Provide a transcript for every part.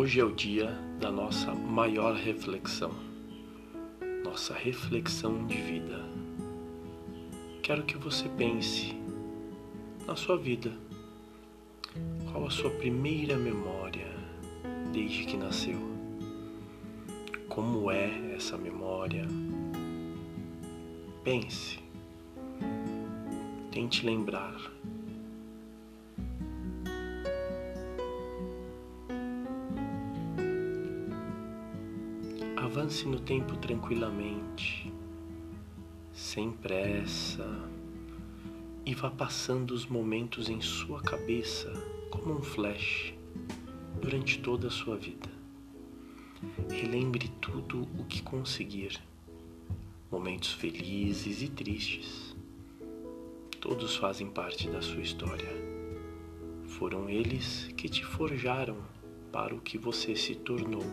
Hoje é o dia da nossa maior reflexão, nossa reflexão de vida. Quero que você pense na sua vida. Qual a sua primeira memória desde que nasceu? Como é essa memória? Pense. Tente lembrar. Avance no tempo tranquilamente, sem pressa, e vá passando os momentos em sua cabeça como um flash durante toda a sua vida. Relembre tudo o que conseguir, momentos felizes e tristes. Todos fazem parte da sua história. Foram eles que te forjaram para o que você se tornou.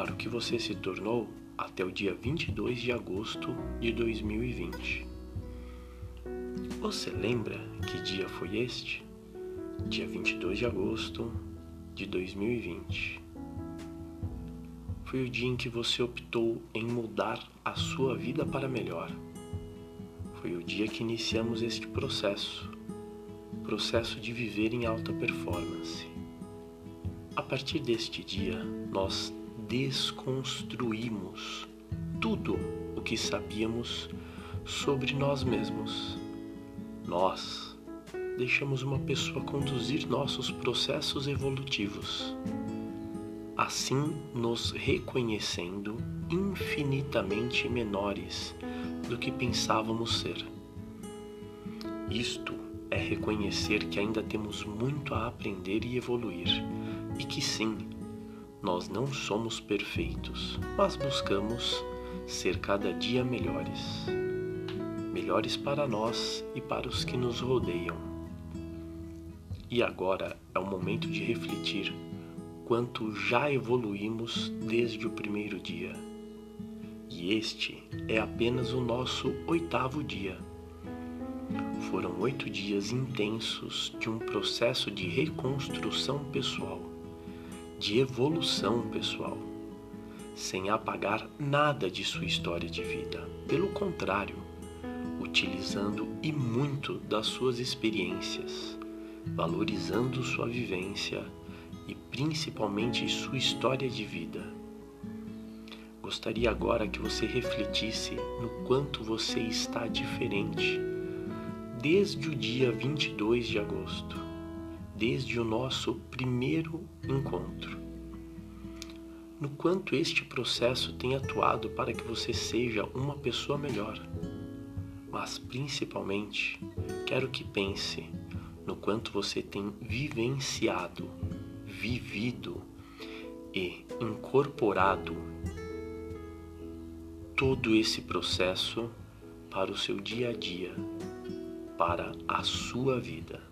Para o que você se tornou até o dia 22 de agosto de 2020. Você lembra que dia foi este? Dia 22 de agosto de 2020. Foi o dia em que você optou em mudar a sua vida para melhor. Foi o dia que iniciamos este processo, processo de viver em alta performance. A partir deste dia, nós desconstruímos tudo o que sabíamos sobre nós mesmos. Nós deixamos uma pessoa conduzir nossos processos evolutivos, assim nos reconhecendo infinitamente menores do que pensávamos ser. Isto é reconhecer que ainda temos muito a aprender e evoluir, e que sim, nós não somos perfeitos, mas buscamos ser cada dia melhores. Melhores para nós e para os que nos rodeiam. E agora é o momento de refletir quanto já evoluímos desde o primeiro dia. E este é apenas o nosso oitavo dia. Foram oito dias intensos de um processo de reconstrução pessoal de evolução pessoal, sem apagar nada de sua história de vida. Pelo contrário, utilizando e muito das suas experiências, valorizando sua vivência e principalmente sua história de vida. Gostaria agora que você refletisse no quanto você está diferente desde o dia 22 de agosto desde o nosso primeiro encontro. No quanto este processo tem atuado para que você seja uma pessoa melhor. Mas principalmente, quero que pense no quanto você tem vivenciado, vivido e incorporado todo esse processo para o seu dia a dia, para a sua vida.